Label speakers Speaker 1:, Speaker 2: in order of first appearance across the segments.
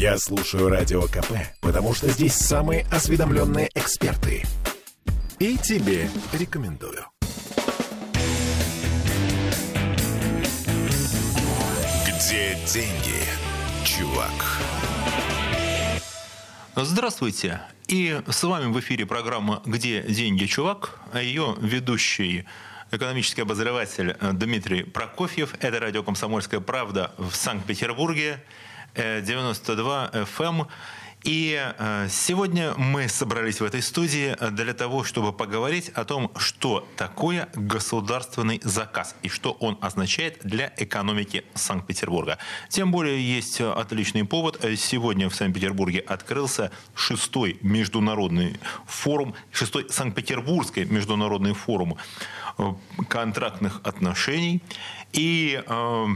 Speaker 1: Я слушаю Радио КП, потому что здесь самые осведомленные эксперты. И тебе рекомендую. Где деньги, чувак?
Speaker 2: Здравствуйте. И с вами в эфире программа «Где деньги, чувак?». Ее ведущий экономический обозреватель Дмитрий Прокофьев. Это радио «Комсомольская правда» в Санкт-Петербурге. 92 FM. И э, сегодня мы собрались в этой студии для того, чтобы поговорить о том, что такое государственный заказ и что он означает для экономики Санкт-Петербурга. Тем более есть отличный повод. Сегодня в Санкт-Петербурге открылся шестой международный форум, шестой Санкт-Петербургский международный форум э, контрактных отношений. И э,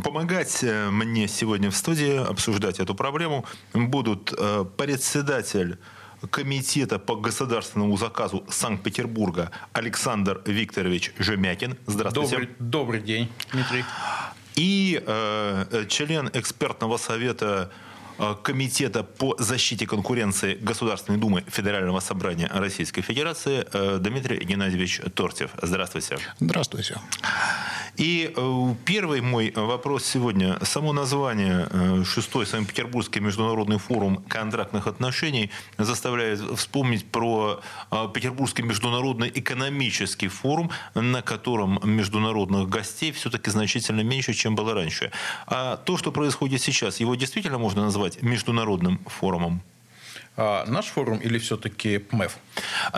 Speaker 2: Помогать э, мне сегодня в студии обсуждать эту проблему будут э, председатель комитета по государственному заказу Санкт-Петербурга Александр Викторович Жемякин. Здравствуйте.
Speaker 3: Добрый, добрый день, Дмитрий.
Speaker 2: И э, член экспертного совета Э, Комитета по защите конкуренции Государственной Думы Федерального собрания Российской Федерации э, Дмитрий Геннадьевич Тортьев. Здравствуйте.
Speaker 4: Здравствуйте.
Speaker 2: И э, первый мой вопрос сегодня. Само название «Шестой Санкт-Петербургский международный форум контрактных отношений» заставляет вспомнить про Петербургский международный экономический форум, на котором международных гостей все-таки значительно меньше, чем было раньше. А то, что происходит сейчас, его действительно можно назвать международным форумом?
Speaker 3: А наш форум или все-таки ПМЭФ?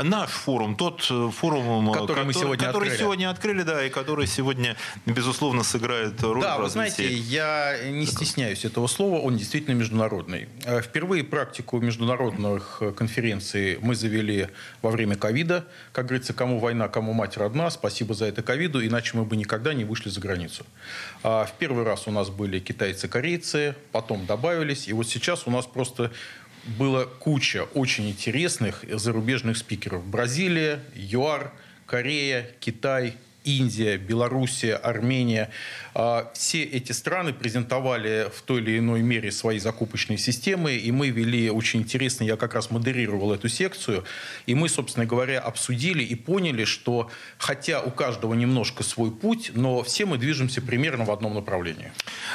Speaker 2: Наш форум, тот э, форум,
Speaker 3: который, который, мы сегодня,
Speaker 2: который
Speaker 3: открыли.
Speaker 2: сегодня открыли, да, и который сегодня, безусловно, сыграет роль
Speaker 3: да,
Speaker 2: в
Speaker 3: вы знаете, я не стесняюсь этого слова, он действительно международный. Э, впервые практику международных э, конференций мы завели во время ковида. Как говорится, кому война, кому мать родна, спасибо за это ковиду, иначе мы бы никогда не вышли за границу. А в первый раз у нас были китайцы-корейцы, потом добавились, и вот сейчас у нас просто было куча очень интересных зарубежных спикеров. Бразилия, ЮАР, Корея, Китай, Индия, Белоруссия, Армения. А, все эти страны презентовали в той или иной мере свои закупочные системы, и мы вели очень интересно, я как раз модерировал эту секцию, и мы, собственно говоря, обсудили и поняли, что хотя у каждого немножко свой путь, но все мы движемся примерно в одном направлении.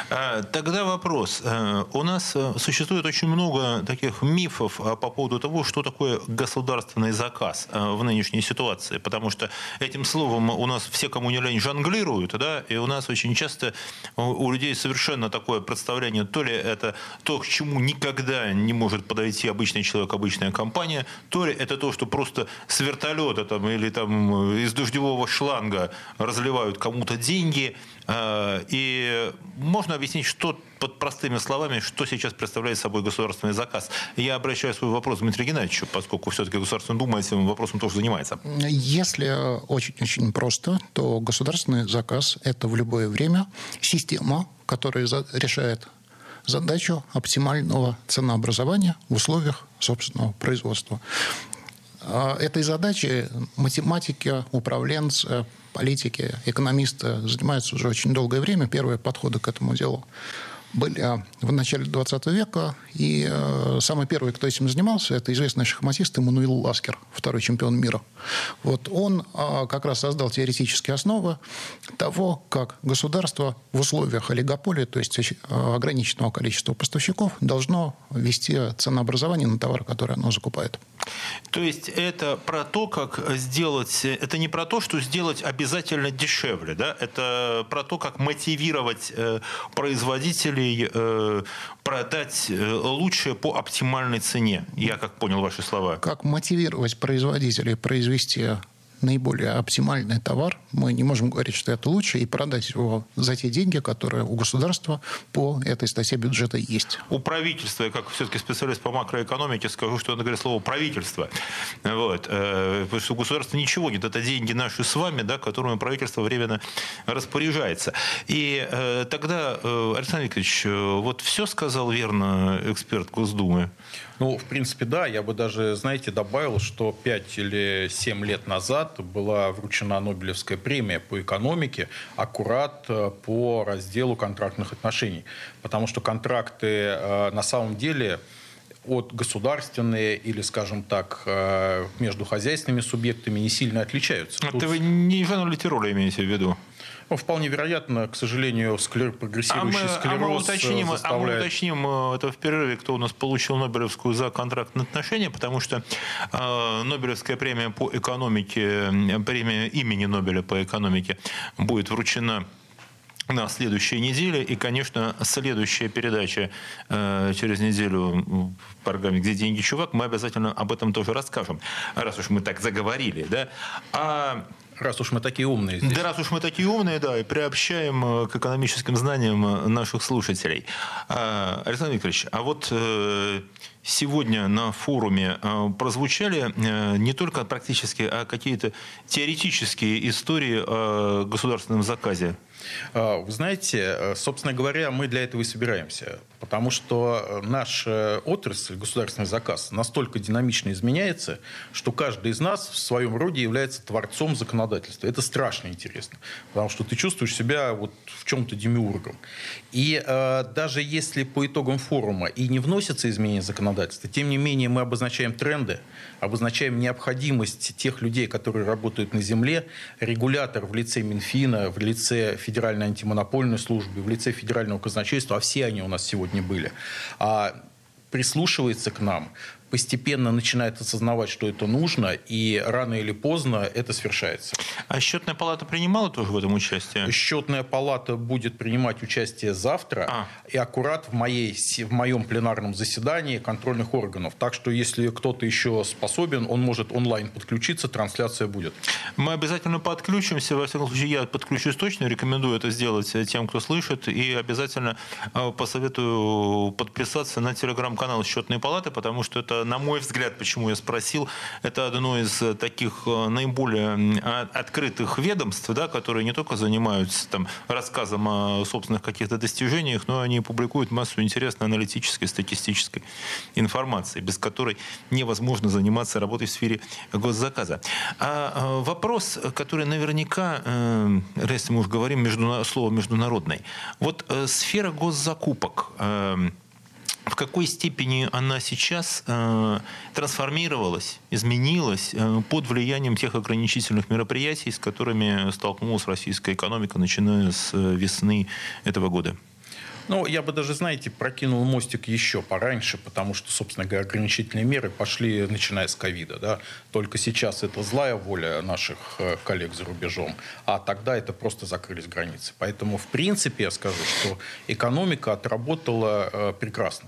Speaker 2: А, тогда вопрос. Э, у нас э, существует очень много таких мифов а, по поводу того, что такое государственный заказ э, в нынешней ситуации, потому что этим словом у нас все, кому не лень, жонглируют, да, и у нас очень часто у людей совершенно такое представление, то ли это то, к чему никогда не может подойти обычный человек, обычная компания, то ли это то, что просто с вертолета там, или там, из дождевого шланга разливают кому-то деньги, а, и можно объяснить, что под простыми словами, что сейчас представляет собой государственный заказ. Я обращаю свой вопрос к Дмитрию Геннадьевичу, поскольку все-таки Государственная Дума этим вопросом тоже занимается.
Speaker 4: Если очень-очень просто, то государственный заказ – это в любое время система, которая решает задачу оптимального ценообразования в условиях собственного производства. А этой задачей математики, управленцы, политики, экономисты занимаются уже очень долгое время. Первые подходы к этому делу были а, в начале 20 века. И э, самый первый, кто этим занимался, это известный шахматист Эммануил Ласкер, второй чемпион мира. Вот он э, как раз создал теоретические основы того, как государство в условиях олигополии, то есть э, ограниченного количества поставщиков, должно вести ценообразование на товар, который оно закупает.
Speaker 2: То есть это про то, как сделать... Это не про то, что сделать обязательно дешевле, да? Это про то, как мотивировать э, производителей производителей э, продать э, лучшее по оптимальной цене. Я как понял ваши слова.
Speaker 4: Как мотивировать производителей произвести наиболее оптимальный товар, мы не можем говорить, что это лучше, и продать его за те деньги, которые у государства по этой статье бюджета есть.
Speaker 2: У правительства, я как все-таки специалист по макроэкономике, скажу, что надо говорить слово правительство. Вот. Э, потому что у государства ничего нет. Это деньги наши с вами, да, которыми правительство временно распоряжается. И э, тогда, э, Александр Викторович, вот все сказал верно эксперт Госдумы?
Speaker 3: Ну, в принципе, да. Я бы даже, знаете, добавил, что 5 или 7 лет назад была вручена Нобелевская премия по экономике аккурат э, по разделу контрактных отношений. Потому что контракты э, на самом деле от государственные или, скажем так, э, между хозяйственными субъектами не сильно отличаются.
Speaker 2: Это Тут... вы не Жанну Литерола имеете в виду?
Speaker 3: Ну, вполне вероятно, к сожалению, склер... прогрессирующий а мы, склероз а мы уточним, заставляет...
Speaker 2: а мы уточним э, это в перерыве, кто у нас получил Нобелевскую за контрактные отношения, потому что э, Нобелевская премия по экономике, премия имени Нобеля по экономике будет вручена на следующей неделе. И, конечно, следующая передача э, через неделю в программе «Где деньги, чувак?» мы обязательно об этом тоже расскажем, раз уж мы так заговорили. Да? А
Speaker 3: Раз уж мы такие умные здесь.
Speaker 2: Да, раз уж мы такие умные, да, и приобщаем э, к экономическим знаниям э, наших слушателей. А, Александр Викторович, а вот э, сегодня на форуме прозвучали не только практически, а какие-то теоретические истории о государственном заказе
Speaker 3: а, вы знаете, собственно говоря, мы для этого и собираемся. Потому что э, наша отрасль, государственный заказ, настолько динамично изменяется, что каждый из нас в своем роде является творцом законодательства. Это страшно интересно. Потому что ты чувствуешь себя вот в чем-то демиургом. И э, даже если по итогам форума и не вносятся изменения законодательства, тем не менее мы обозначаем тренды, обозначаем необходимость тех людей, которые работают на земле, регулятор в лице Минфина, в лице Федеральной антимонопольной службы, в лице Федерального казначейства, а все они у нас сегодня были, а прислушивается к нам, постепенно начинает осознавать, что это нужно, и рано или поздно это свершается.
Speaker 2: А счетная палата принимала тоже в этом участие?
Speaker 3: Счетная палата будет принимать участие завтра а. и аккурат в, моей, в моем пленарном заседании контрольных органов. Так что если кто-то еще способен, он может онлайн подключиться, трансляция будет.
Speaker 2: Мы обязательно подключимся. Во всяком случае, я подключусь точно. Рекомендую это сделать тем, кто слышит. И обязательно э, посоветую подписаться на телеграм-канал счетной палаты, потому что это на мой взгляд, почему я спросил, это одно из э, таких э, наиболее открытых ведомств, да, которые не только занимаются там, рассказом о собственных каких-то достижениях, но они публикуют массу интересной аналитической, статистической информации, без которой невозможно заниматься работой в сфере госзаказа. А, а вопрос, который наверняка, э, если мы уже говорим между, слово международный, вот сфера госзакупок, в какой степени она сейчас э, трансформировалась, изменилась э, под влиянием тех ограничительных мероприятий, с которыми столкнулась российская экономика, начиная с э, весны этого года?
Speaker 3: Ну, я бы даже, знаете, прокинул мостик еще пораньше, потому что, собственно говоря, ограничительные меры пошли, начиная с ковида. Да? Только сейчас это злая воля наших э, коллег за рубежом, а тогда это просто закрылись границы. Поэтому, в принципе, я скажу, что экономика отработала э, прекрасно.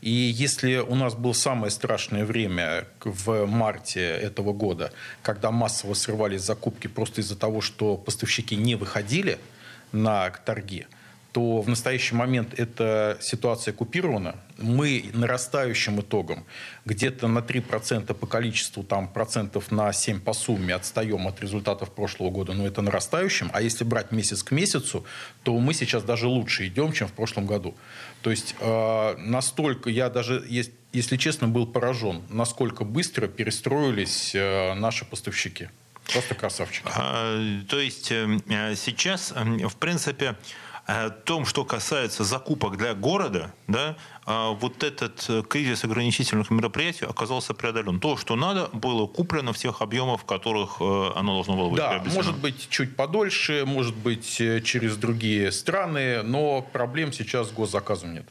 Speaker 3: И если у нас было самое страшное время в марте этого года, когда массово срывались закупки просто из-за того, что поставщики не выходили на торги, то в настоящий момент эта ситуация купирована. Мы нарастающим итогом где-то на 3% по количеству, там процентов на 7 по сумме отстаем от результатов прошлого года, но это нарастающим. А если брать месяц к месяцу, то мы сейчас даже лучше идем, чем в прошлом году. То есть э, настолько, я даже, если честно, был поражен, насколько быстро перестроились э, наши поставщики. Просто красавчики. А,
Speaker 2: то есть э, сейчас, э, в принципе, о том, что касается закупок для города, да, а вот этот э, кризис ограничительных мероприятий оказался преодолен. То, что надо, было куплено в тех объемах, в которых э, оно должно было быть
Speaker 3: да, приобретено. может быть, чуть подольше, может быть, э, через другие страны, но проблем сейчас с госзаказом нет.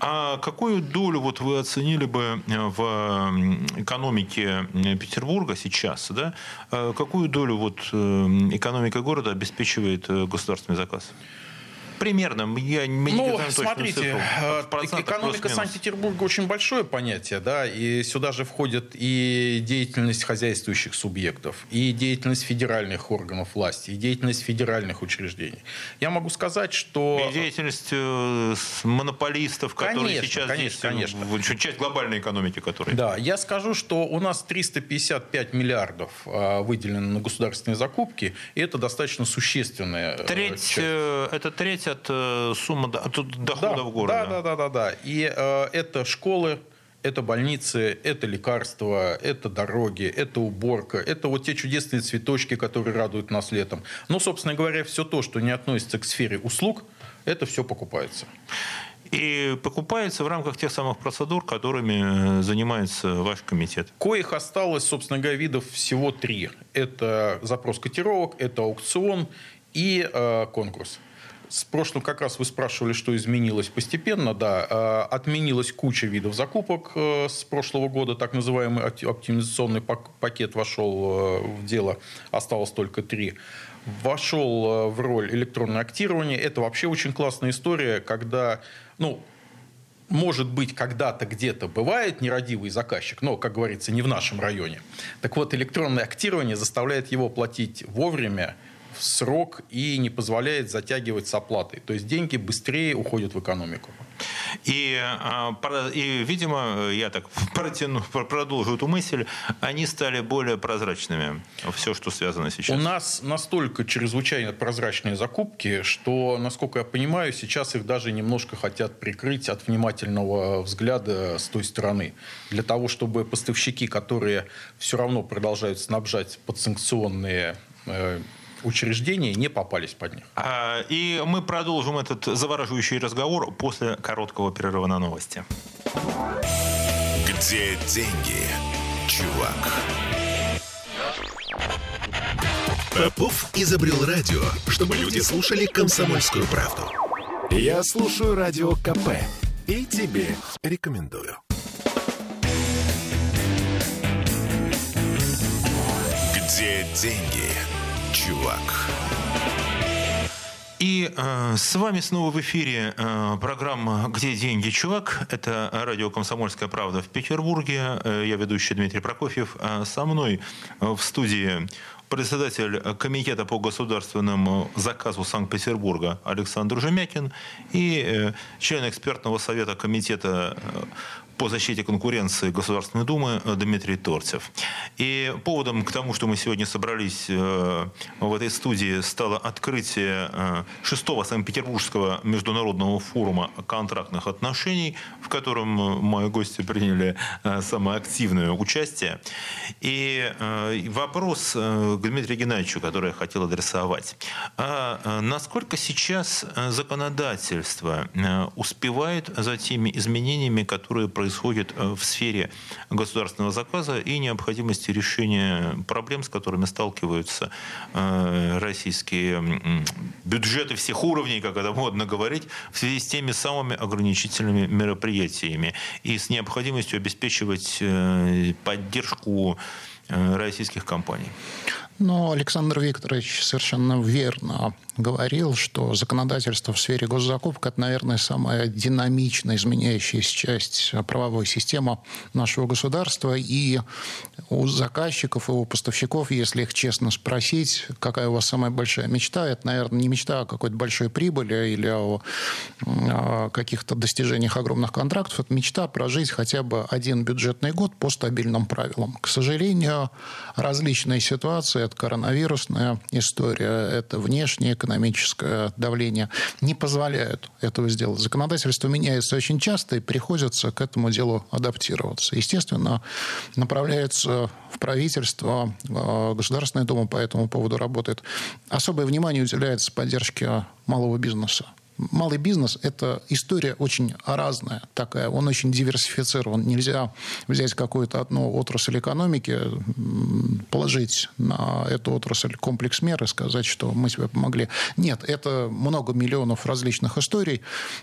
Speaker 2: А какую долю вот вы оценили бы в экономике Петербурга сейчас? Да? Какую долю вот экономика города обеспечивает государственный заказ? Примерно. Я
Speaker 3: не ну, знаю смотрите, э, экономика Санкт-Петербурга очень большое понятие, да, и сюда же входит и деятельность хозяйствующих субъектов, и деятельность федеральных органов власти, и деятельность федеральных учреждений. Я могу сказать, что...
Speaker 2: И деятельность э, монополистов, которые
Speaker 3: конечно,
Speaker 2: сейчас
Speaker 3: конечно,
Speaker 2: здесь,
Speaker 3: конечно.
Speaker 2: часть глобальной экономики, которая...
Speaker 3: Да, я скажу, что у нас 355 миллиардов э, выделено на государственные закупки, и это достаточно существенная
Speaker 2: треть, часть. Это треть от э, суммы от доходов
Speaker 3: да,
Speaker 2: города.
Speaker 3: Да, да, да, да, да. И э, это школы, Это больницы, это лекарства, это дороги, это уборка, это вот те чудесные цветочки, которые радуют нас летом. Ну, собственно говоря, все то, что не относится к сфере услуг, это все покупается.
Speaker 2: И покупается в рамках тех самых процедур, которыми э, занимается ваш комитет.
Speaker 3: Коих осталось, собственно говоря, видов всего три. Это запрос котировок, это аукцион и э, конкурс. С прошлым как раз вы спрашивали, что изменилось постепенно. Да, э, отменилась куча видов закупок э, с прошлого года. Так называемый оптимизационный пакет вошел в дело. Осталось только три вошел в роль электронное актирование. Это вообще очень классная история, когда ну, может быть, когда-то где-то бывает нерадивый заказчик, но, как говорится, не в нашем районе. Так вот, электронное актирование заставляет его платить вовремя, в срок и не позволяет затягивать с оплатой. То есть деньги быстрее уходят в экономику.
Speaker 2: И, а, и видимо, я так протяну, продолжу эту мысль, они стали более прозрачными, все, что связано сейчас.
Speaker 3: У нас настолько чрезвычайно прозрачные закупки, что, насколько я понимаю, сейчас их даже немножко хотят прикрыть от внимательного взгляда с той стороны. Для того, чтобы поставщики, которые все равно продолжают снабжать подсанкционные э, учреждения не попались под них.
Speaker 2: А, и мы продолжим этот завораживающий разговор после короткого перерыва на новости.
Speaker 1: Где деньги, чувак? Попов изобрел радио, чтобы люди слушали комсомольскую правду. Я слушаю радио КП и тебе рекомендую. Где деньги? Чувак.
Speaker 2: И э, с вами снова в эфире э, программа «Где деньги, чувак?». Это радио «Комсомольская правда» в Петербурге. Э, я ведущий Дмитрий Прокофьев. А со мной в студии председатель Комитета по государственному заказу Санкт-Петербурга Александр Жемякин и э, член экспертного совета Комитета э, по защите конкуренции Государственной Думы э, Дмитрий Торцев. И поводом к тому, что мы сегодня собрались э, в этой студии, стало открытие э, шестого Санкт-Петербургского международного форума контрактных отношений, в котором мои гости приняли самое активное участие. И вопрос к Дмитрию Геннадьевичу, который я хотел адресовать. А насколько сейчас законодательство успевает за теми изменениями, которые происходят происходит э, в сфере государственного заказа и необходимости решения проблем, с которыми сталкиваются э, российские бюджеты всех уровней, как это модно говорить, в связи с теми самыми ограничительными мероприятиями. И с необходимостью обеспечивать э, поддержку российских компаний.
Speaker 4: Но Александр Викторович совершенно верно говорил, что законодательство в сфере госзакупок – это, наверное, самая динамично изменяющаяся часть правовой системы нашего государства. И у заказчиков, и у поставщиков, если их честно спросить, какая у вас самая большая мечта, это, наверное, не мечта о какой-то большой прибыли или о, о каких-то достижениях огромных контрактов. Это мечта прожить хотя бы один бюджетный год по стабильным правилам. К сожалению, различные ситуации – это коронавирусная история, это внешняя экономическое давление не позволяют этого сделать. Законодательство меняется очень часто, и приходится к этому делу адаптироваться. Естественно, направляется в правительство, а, Государственная Дума по этому поводу работает. Особое внимание уделяется поддержке малого бизнеса малый бизнес – это история очень разная такая, он очень диверсифицирован. Нельзя взять какую-то одну отрасль экономики, положить на эту отрасль комплекс мер и сказать, что мы тебе помогли. Нет, это много миллионов различных историй,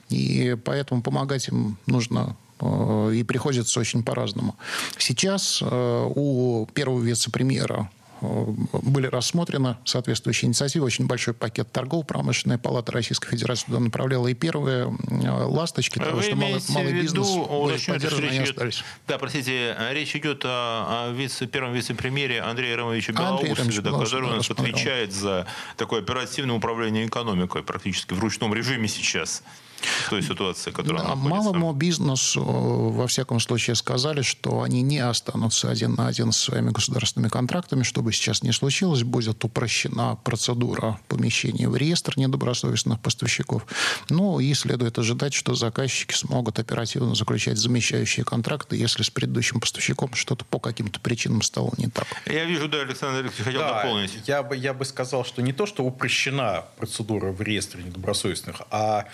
Speaker 4: и поэтому помогать им нужно э, и приходится очень по-разному. Сейчас э, у первого вице-премьера были рассмотрены соответствующие инициативы. Очень большой пакет торгово-промышленная палата Российской Федерации туда направляла. И первые э, ласточки
Speaker 2: того, Вы что малый, малый бизнес были поддержаны, они остались. Да, простите, речь идет о, вице, первом вице-премьере Андрея Ромовича Белоусове, да, который у нас отвечает за такое оперативное управление экономикой практически в ручном режиме сейчас. Той ситуации, которая
Speaker 4: да,
Speaker 2: находится?
Speaker 4: Малому бизнесу, во всяком случае, сказали, что они не останутся один на один с своими государственными контрактами. Что бы сейчас ни случилось, будет упрощена процедура помещения в реестр недобросовестных поставщиков. Ну и следует ожидать, что заказчики смогут оперативно заключать замещающие контракты, если с предыдущим поставщиком что-то по каким-то причинам стало не так.
Speaker 2: Я вижу, да, Александр Алексеевич хотел
Speaker 3: да,
Speaker 2: дополнить.
Speaker 3: Я бы, я бы сказал, что не то, что упрощена процедура в реестре недобросовестных, а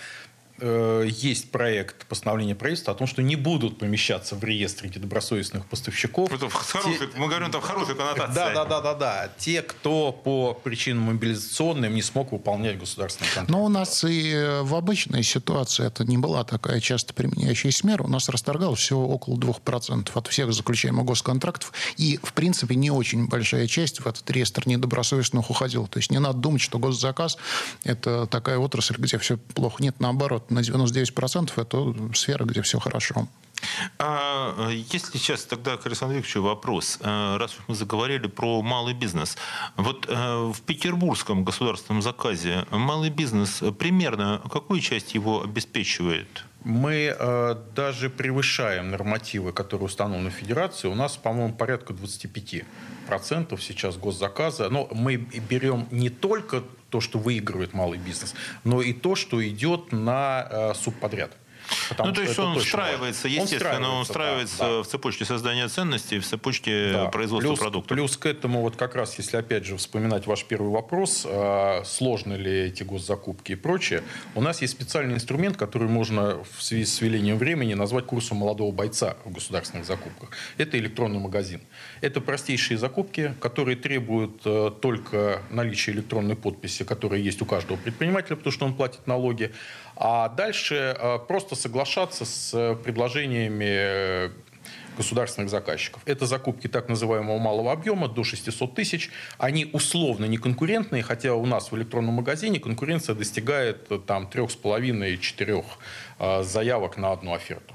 Speaker 3: Э, есть проект постановления правительства о том, что не будут помещаться в реестре недобросовестных поставщиков.
Speaker 2: Это хороший, те... Мы говорим там в хорошей коннотации.
Speaker 3: Да, да, да, да, да. Те, кто по причинам мобилизационным не смог выполнять государственный контракт.
Speaker 4: Но у нас и в обычной ситуации это не была такая часто применяющаяся мера. У нас расторгалось всего около 2% от всех заключаемых госконтрактов. И, в принципе, не очень большая часть в этот реестр недобросовестных уходила. То есть не надо думать, что госзаказ – это такая отрасль, где все плохо. Нет, наоборот на 99% это сфера, где все хорошо.
Speaker 2: А если сейчас тогда к Александру Викторовичу вопрос, а, раз мы заговорили про малый бизнес. Вот а, в петербургском государственном заказе малый бизнес примерно какую часть его обеспечивает?
Speaker 3: Мы э, даже превышаем нормативы, которые установлены Федерацией. У нас, по-моему, порядка 25% сейчас госзаказа. Но мы берем не только то, что выигрывает малый бизнес, но и то, что идет на э, субподряд.
Speaker 2: Ну, то есть он встраивается, естественно, он встраивается, да, да. в цепочке создания ценностей, в цепочке да. производства
Speaker 3: плюс,
Speaker 2: продуктов.
Speaker 3: Плюс к этому, вот как раз, если опять же вспоминать ваш первый вопрос, э, сложны ли эти госзакупки и прочее, у нас есть специальный инструмент, который можно в связи с велением времени назвать курсом молодого бойца в государственных закупках. Это электронный магазин. Это простейшие закупки, которые требуют э, только наличия электронной подписи, которая есть у каждого предпринимателя, потому что он платит налоги. А дальше э, просто соглашаться с э, предложениями э, государственных заказчиков. Это закупки так называемого малого объема до 600 тысяч. Они условно не конкурентные, хотя у нас в электронном магазине конкуренция достигает там 3,5-4 заявок на одну оферту.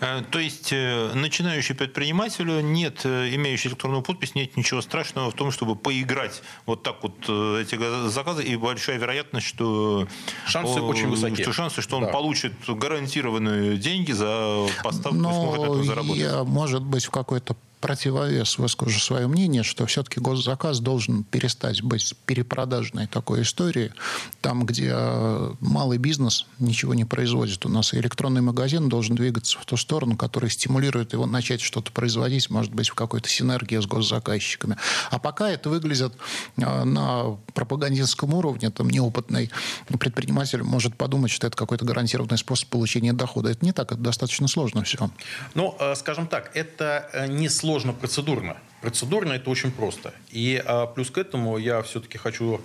Speaker 2: Э, то есть э, начинающий предпринимателю нет, э, имеющий электронную подпись, нет ничего страшного в том, чтобы поиграть вот так вот эти заказы, и большая вероятность, что...
Speaker 3: Шансы очень высокие.
Speaker 2: Что шансы, что он да. получит гарантированные деньги за поставку,
Speaker 4: Но сможет это заработать. Я, может быть, в какой-то противовес выскажу свое мнение, что все-таки госзаказ должен перестать быть перепродажной такой историей, там, где э, малый бизнес ничего не производит. У нас электронный магазин должен двигаться в ту сторону, которая стимулирует его начать что-то производить, может быть, в какой-то синергии с госзаказчиками. А пока это выглядит э, на пропагандистском уровне, там неопытный предприниматель может подумать, что это какой-то гарантированный способ получения дохода. Это не так, это достаточно сложно все.
Speaker 3: Ну, э, скажем так, это не сложно сложно процедурно. Процедурно это очень просто. И а, плюс к этому я все-таки хочу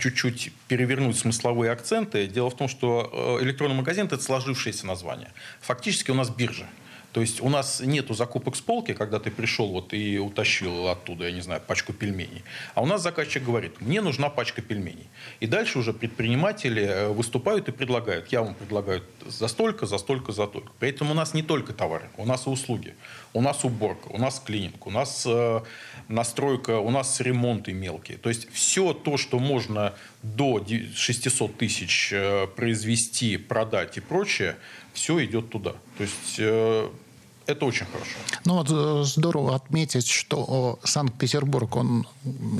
Speaker 3: чуть-чуть перевернуть смысловые акценты. Дело в том, что э, электронный магазин – это сложившееся название. Фактически у нас биржа. То есть у нас нету закупок с полки, когда ты пришел вот и утащил оттуда, я не знаю, пачку пельменей. А у нас заказчик говорит, мне нужна пачка пельменей. И дальше уже предприниматели э, выступают и предлагают. Я вам предлагаю за столько, за столько, за столько. При этом у нас не только товары, у нас и услуги. У нас уборка, у нас клининг, у нас э, настройка, у нас ремонты мелкие. То есть все то, что можно до 600 тысяч э, произвести, продать и прочее, все идет туда. То есть э, это очень хорошо.
Speaker 4: Ну вот э, здорово отметить, что Санкт-Петербург, он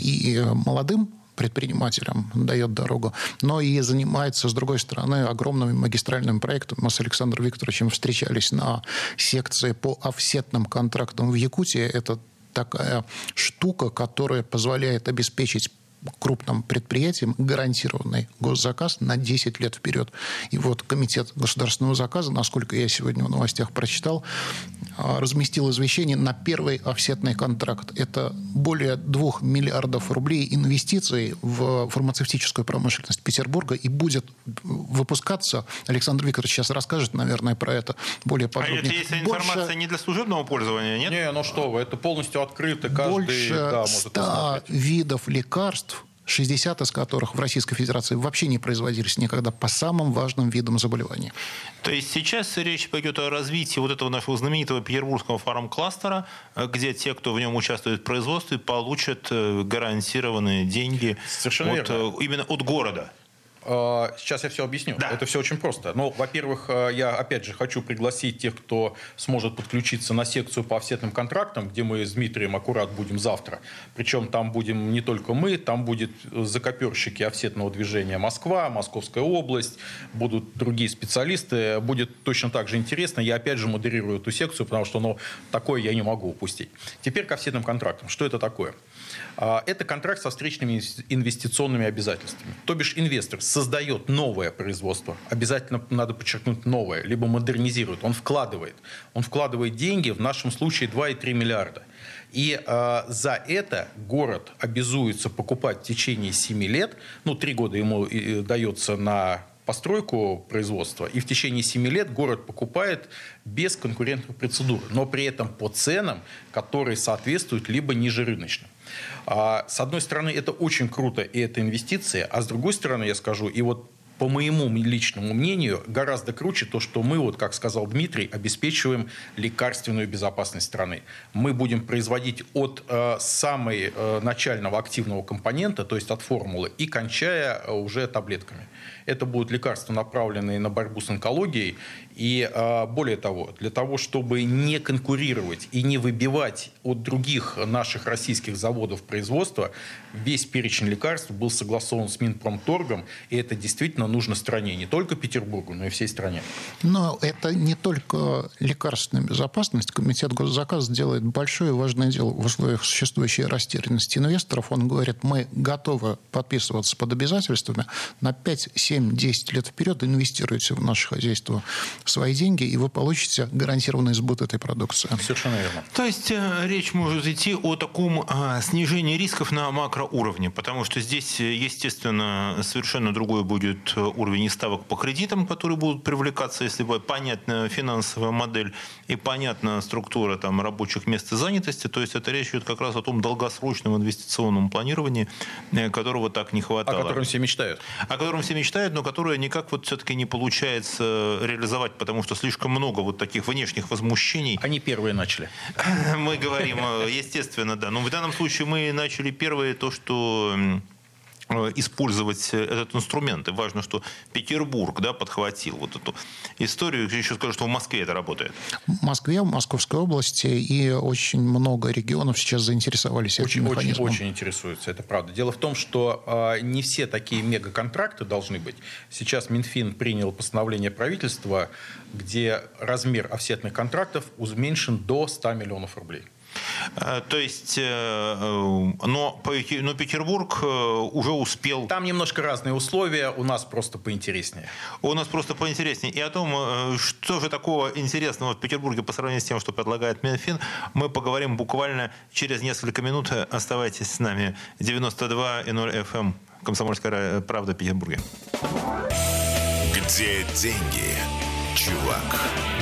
Speaker 4: и молодым предпринимателям дает дорогу, но и занимается, с другой стороны, огромными магистральными проектами. Мы с Александром Викторовичем встречались на секции по офсетным контрактам в Якутии. Это такая штука, которая позволяет обеспечить крупным предприятиям гарантированный госзаказ на 10 лет вперед. И вот Комитет государственного заказа, насколько я сегодня в новостях прочитал, а, разместил извещение на первый офсетный контракт. Это более 2 миллиардов рублей инвестиций в фармацевтическую промышленность Петербурга и будет выпускаться, Александр Викторович сейчас расскажет, наверное, про это более подробнее. А это
Speaker 2: если информация Больше... не для служебного пользования, нет?
Speaker 3: Не, ну что вы, это полностью открыто, каждый
Speaker 4: Больше
Speaker 3: да,
Speaker 4: может 100 посмотреть. видов лекарств 60 из которых в Российской Федерации вообще не производились никогда по самым важным видам заболеваний.
Speaker 2: То есть сейчас речь пойдет о развитии вот этого нашего знаменитого петербургского фарм-кластера, где те, кто в нем участвует в производстве, получат э, гарантированные деньги
Speaker 3: Совершенно
Speaker 2: от,
Speaker 3: верно.
Speaker 2: именно от города.
Speaker 3: А, сейчас я все объясню. Да. Это все очень просто. Но, во-первых, а, я опять же хочу пригласить тех, кто сможет подключиться на секцию по офсетным контрактам, где мы с Дмитрием аккурат будем завтра. Причем там будем не только мы, там будет закоперщики офсетного движения Москва, Московская область, будут другие специалисты. Будет точно так же интересно. Я опять же модерирую эту секцию, потому что ну, такое я не могу упустить. Теперь к офсетным контрактам. Что это такое? Это контракт со встречными инвестиционными обязательствами. То бишь инвестор создает новое производство, обязательно надо подчеркнуть новое, либо модернизирует, он вкладывает. Он вкладывает деньги, в нашем случае 2,3 миллиарда. И э, за это город обязуется покупать в течение 7 лет, ну, 3 года ему и, дается на постройку производства, и в течение 7 лет город покупает без конкурентных процедур, но при этом по ценам, которые соответствуют либо ниже рыночным. А, с одной стороны, это очень круто, и это инвестиции, а с другой стороны, я скажу, и вот по моему личному мнению, гораздо круче то, что мы, вот, как сказал Дмитрий, обеспечиваем лекарственную безопасность страны. Мы будем производить от э, самой э, начального активного компонента, то есть от формулы, и кончая э, уже таблетками. Это будут лекарства, направленные на борьбу с онкологией. И а, более того, для того, чтобы не конкурировать и не выбивать от других наших российских заводов производства, весь перечень лекарств был согласован с Минпромторгом, и это действительно нужно стране, не только Петербургу, но и всей стране.
Speaker 4: Но это не только лекарственная безопасность. Комитет госзаказ делает большое и важное дело в условиях существующей растерянности инвесторов. Он говорит, мы готовы подписываться под обязательствами на 5-7 7-10 лет вперед инвестируете в наше хозяйство свои деньги, и вы получите гарантированный сбыт этой продукции.
Speaker 3: Совершенно верно.
Speaker 2: То есть э, речь может идти о таком а, снижении рисков на макроуровне, потому что здесь, естественно, совершенно другой будет уровень ставок по кредитам, которые будут привлекаться, если будет понятна финансовая модель и понятна структура там, рабочих мест и занятости. То есть это речь идет как раз о том долгосрочном инвестиционном планировании, э, которого так не хватало.
Speaker 3: О котором все мечтают.
Speaker 2: О котором все мечтают мечтают, но которые никак вот все-таки не получается реализовать, потому что слишком много вот таких внешних возмущений.
Speaker 3: Они первые начали.
Speaker 2: Мы говорим, естественно, да. Но в данном случае мы начали первые то, что Э, использовать э, этот инструмент. И важно, что Петербург да, подхватил вот эту историю. Еще скажу, что в Москве это работает.
Speaker 4: В Москве, в Московской области и очень много регионов сейчас заинтересовались
Speaker 3: очень, этим механизмом. Очень, очень интересуются, это правда. Дело в том, что э, не все такие мегаконтракты должны быть. Сейчас Минфин принял постановление правительства, где размер офсетных контрактов уменьшен до 100 миллионов рублей.
Speaker 2: Э, то есть, э, э, но, но Петербург уже успел...
Speaker 3: Там немножко разные условия, у нас просто поинтереснее.
Speaker 2: У нас просто поинтереснее. И о том, что же такого интересного в Петербурге по сравнению с тем, что предлагает Минфин, мы поговорим буквально через несколько минут. Оставайтесь с нами. 92 и 0 FM. Эм. Комсомольская правда в Петербурге.
Speaker 1: Где деньги, чувак?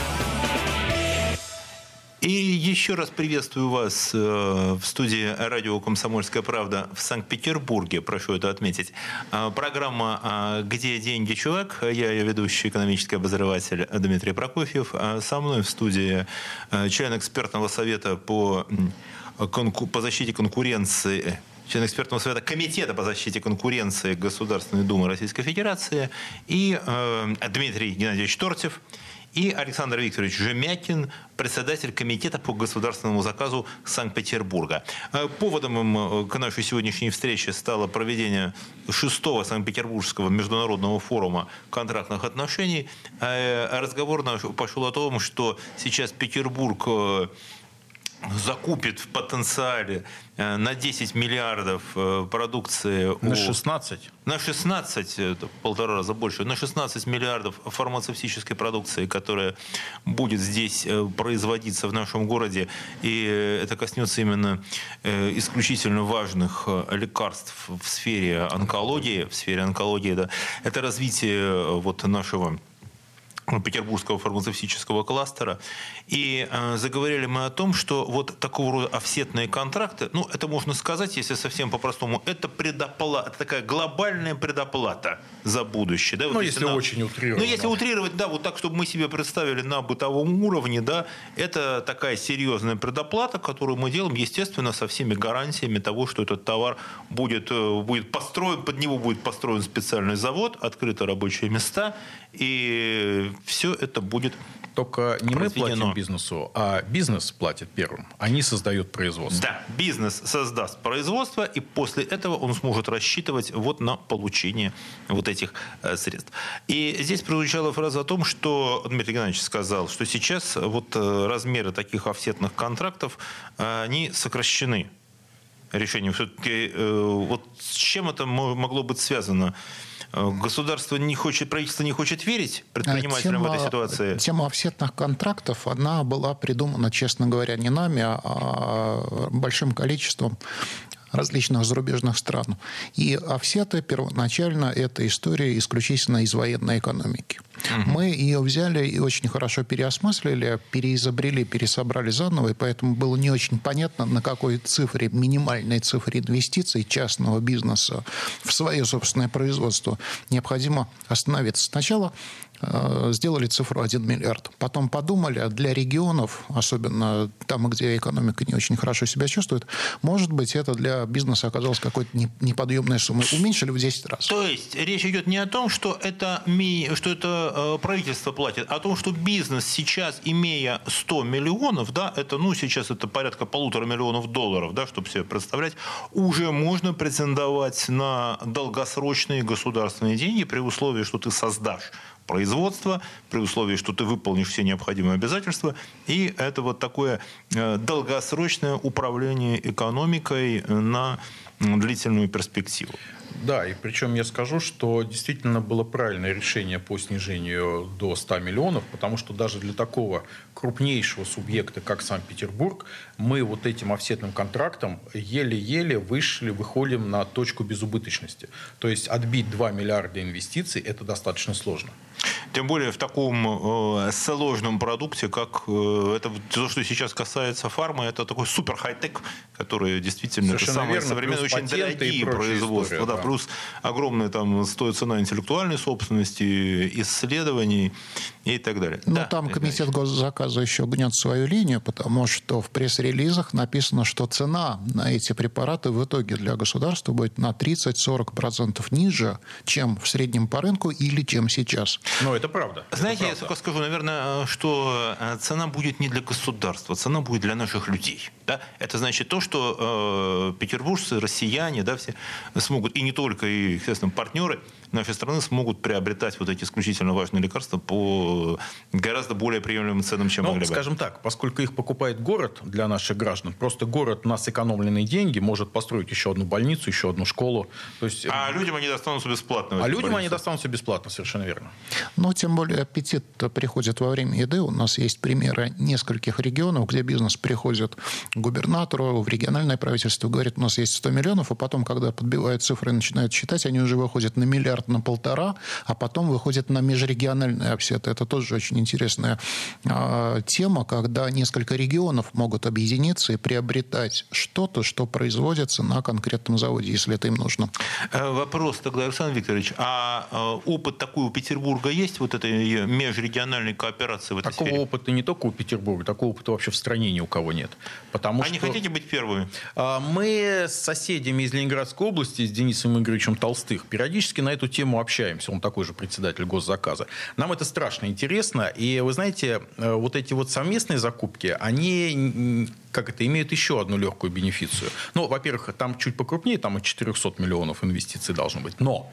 Speaker 2: И еще раз приветствую вас э, в студии радио «Комсомольская правда» в Санкт-Петербурге, прошу это отметить. Э, программа э, «Где деньги, чувак?» Я ее ведущий экономический обозреватель Дмитрий Прокофьев. Со мной в студии член экспертного совета по, по защите конкуренции член экспертного совета Комитета по защите конкуренции Государственной Думы Российской Федерации и э, Дмитрий Геннадьевич Тортьев, и Александр Викторович Жемякин, председатель Комитета по государственному заказу Санкт-Петербурга. Э, поводом э, к нашей сегодняшней встрече стало проведение шестого Санкт-Петербургского международного форума контрактных отношений. Э, разговор наш пошел о том, что сейчас Петербург закупит в потенциале э, на 10 миллиардов э, продукции.
Speaker 3: На 16?
Speaker 2: На 16, это полтора раза больше, на 16 миллиардов фармацевтической продукции, которая будет здесь э, производиться в нашем городе. И это коснется именно исключительно важных лекарств в сфере онкологии. В сфере онкологии это, это развитие вот нашего петербургского фармацевтического кластера. И э, заговорили мы о том, что вот такого рода офсетные контракты, ну, это можно сказать, если совсем по-простому, это предоплата, это такая глобальная предоплата за будущее. Да?
Speaker 3: Вот ну, если, если на, очень утрировать.
Speaker 2: Ну, если утрировать, да, вот так, чтобы мы себе представили на бытовом уровне, да, это такая серьезная предоплата, которую мы делаем, естественно, со всеми гарантиями того, что этот товар будет, э, будет построен, под него будет построен специальный завод, открыты рабочие места, и все это будет
Speaker 3: только не мы платим бизнесу, а бизнес платит первым. Они создают производство.
Speaker 2: Да, бизнес создаст производство, и после этого он сможет рассчитывать вот на получение вот этих э, средств. И здесь прозвучала фраза о том, что Дмитрий Геннадьевич сказал, что сейчас вот э, размеры таких офсетных контрактов, э, они сокращены решением. Все-таки вот с чем это могло быть связано? Э, государство не хочет, правительство не хочет верить предпринимателям тема, в этой ситуации?
Speaker 4: Тема офсетных контрактов, она была придумана, честно говоря, не нами, а большим количеством различных зарубежных стран. И офсеты первоначально это история исключительно из военной экономики. Угу. Мы ее взяли и очень хорошо переосмыслили, переизобрели, пересобрали заново, и поэтому было не очень понятно, на какой цифре, минимальной цифре инвестиций частного бизнеса в свое собственное производство необходимо остановиться. Сначала сделали цифру 1 миллиард. Потом подумали, а для регионов, особенно там, где экономика не очень хорошо себя чувствует, может быть, это для бизнеса оказалось какой-то неподъемной суммой. Уменьшили в 10 раз.
Speaker 2: То есть речь идет не о том, что это, что это э, правительство платит, а о том, что бизнес сейчас, имея 100 миллионов, да, это, ну, сейчас это порядка полутора миллионов долларов, да, чтобы себе представлять, уже можно претендовать на долгосрочные государственные деньги при условии, что ты создашь производства, при условии, что ты выполнишь все необходимые обязательства. И это вот такое э, долгосрочное управление экономикой на длительную перспективу.
Speaker 3: Да, и причем я скажу, что действительно было правильное решение по снижению до 100 миллионов, потому что даже для такого крупнейшего субъекта, как Санкт-Петербург, мы вот этим офсетным контрактом еле-еле вышли, выходим на точку безубыточности. То есть отбить 2 миллиарда инвестиций – это достаточно сложно.
Speaker 2: Тем более в таком э, сложном продукте, как э, это то, что сейчас касается фармы, это такой супер хай-тек, который действительно Совершенно это самые верно. современные, очень дорогие производства. История, да, да. Плюс огромная там стоит цена интеллектуальной собственности, исследований и так далее.
Speaker 4: Ну, да, там комитет госзаказа еще гнет свою линию, потому что в пресс-релизах написано, что цена на эти препараты в итоге для государства будет на 30-40% ниже, чем в среднем по рынку или чем сейчас.
Speaker 3: Ну, это правда.
Speaker 2: Знаете,
Speaker 3: это
Speaker 2: правда. я только скажу, наверное, что э, цена будет не для государства, цена будет для наших людей. Да? Это значит то, что э, петербуржцы, россияне, да, все смогут, и не только, и, естественно, партнеры нашей страны смогут приобретать вот эти исключительно важные лекарства по гораздо более приемлемым ценам, чем
Speaker 3: ну,
Speaker 2: могли бы.
Speaker 3: Скажем так, поскольку их покупает город для наших граждан, просто город на сэкономленные деньги может построить еще одну больницу, еще одну школу.
Speaker 2: То есть, а людям они достанутся бесплатно.
Speaker 3: А людям больницы. они достанутся бесплатно, совершенно верно.
Speaker 4: Но тем более аппетит приходит во время еды. У нас есть примеры нескольких регионов, где бизнес приходит к губернатору, в региональное правительство, говорит, у нас есть 100 миллионов, а потом, когда подбивают цифры и начинают считать, они уже выходят на миллиард миллиард на полтора, а потом выходит на межрегиональные офсеты. Это тоже очень интересная э, тема, когда несколько регионов могут объединиться и приобретать что-то, что производится на конкретном заводе, если это им нужно.
Speaker 2: Э, вопрос тогда, Александр Викторович, а э, опыт такой у Петербурга есть, вот этой межрегиональной кооперации в этой
Speaker 3: Такого
Speaker 2: сфере?
Speaker 3: опыта не только у Петербурга, такого опыта вообще в стране ни у кого нет. Потому
Speaker 2: а что... не хотите быть первыми?
Speaker 3: А, мы с соседями из Ленинградской области, с Денисом Игоревичем Толстых, периодически на эту тему общаемся. Он такой же председатель госзаказа. Нам это страшно интересно. И вы знаете, э, вот эти вот совместные закупки, они как это, имеют еще одну легкую бенефицию. Ну, во-первых, там чуть покрупнее, там и 400 миллионов инвестиций должно быть. Но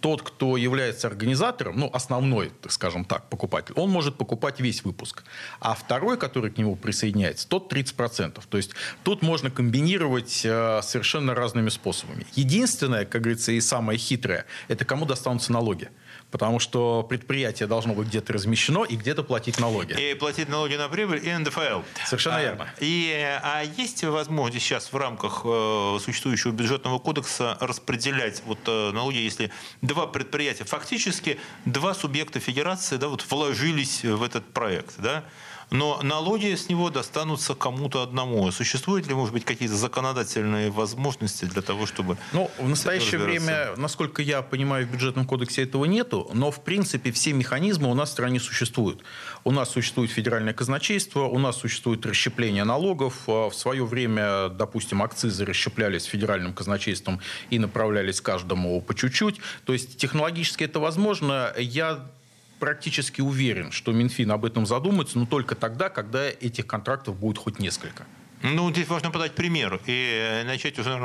Speaker 3: тот, кто является организатором, ну, основной, скажем так, покупатель, он может покупать весь выпуск. А второй, который к нему присоединяется, тот 30%. То есть тут можно комбинировать э, совершенно разными способами. Единственное, как говорится, и самое хитрое, это кому достанутся налоги. Потому что предприятие должно быть где-то размещено и где-то платить налоги.
Speaker 2: И платить налоги на прибыль и НДФЛ.
Speaker 3: Совершенно
Speaker 2: а,
Speaker 3: верно.
Speaker 2: И, а есть возможность сейчас в рамках э, существующего бюджетного кодекса распределять вот э, налоги, если два предприятия, фактически два субъекта федерации да, вот вложились в этот проект, да, но налоги с него достанутся кому-то одному. Существуют ли, может быть, какие-то законодательные возможности для того, чтобы...
Speaker 3: Ну, в настоящее время, насколько я понимаю, в бюджетном кодексе этого нету, но, в принципе, все механизмы у нас в стране существуют. У нас существует федеральное казначейство, у нас существует расщепление налогов. А в свое время, допустим, акцизы расщеплялись федеральным казначейством и направлялись каждому по чуть-чуть. То есть технологически это возможно. Я практически уверен, что Минфин об этом задумается, но только тогда, когда этих контрактов будет хоть несколько.
Speaker 2: Ну, здесь важно подать пример и начать уже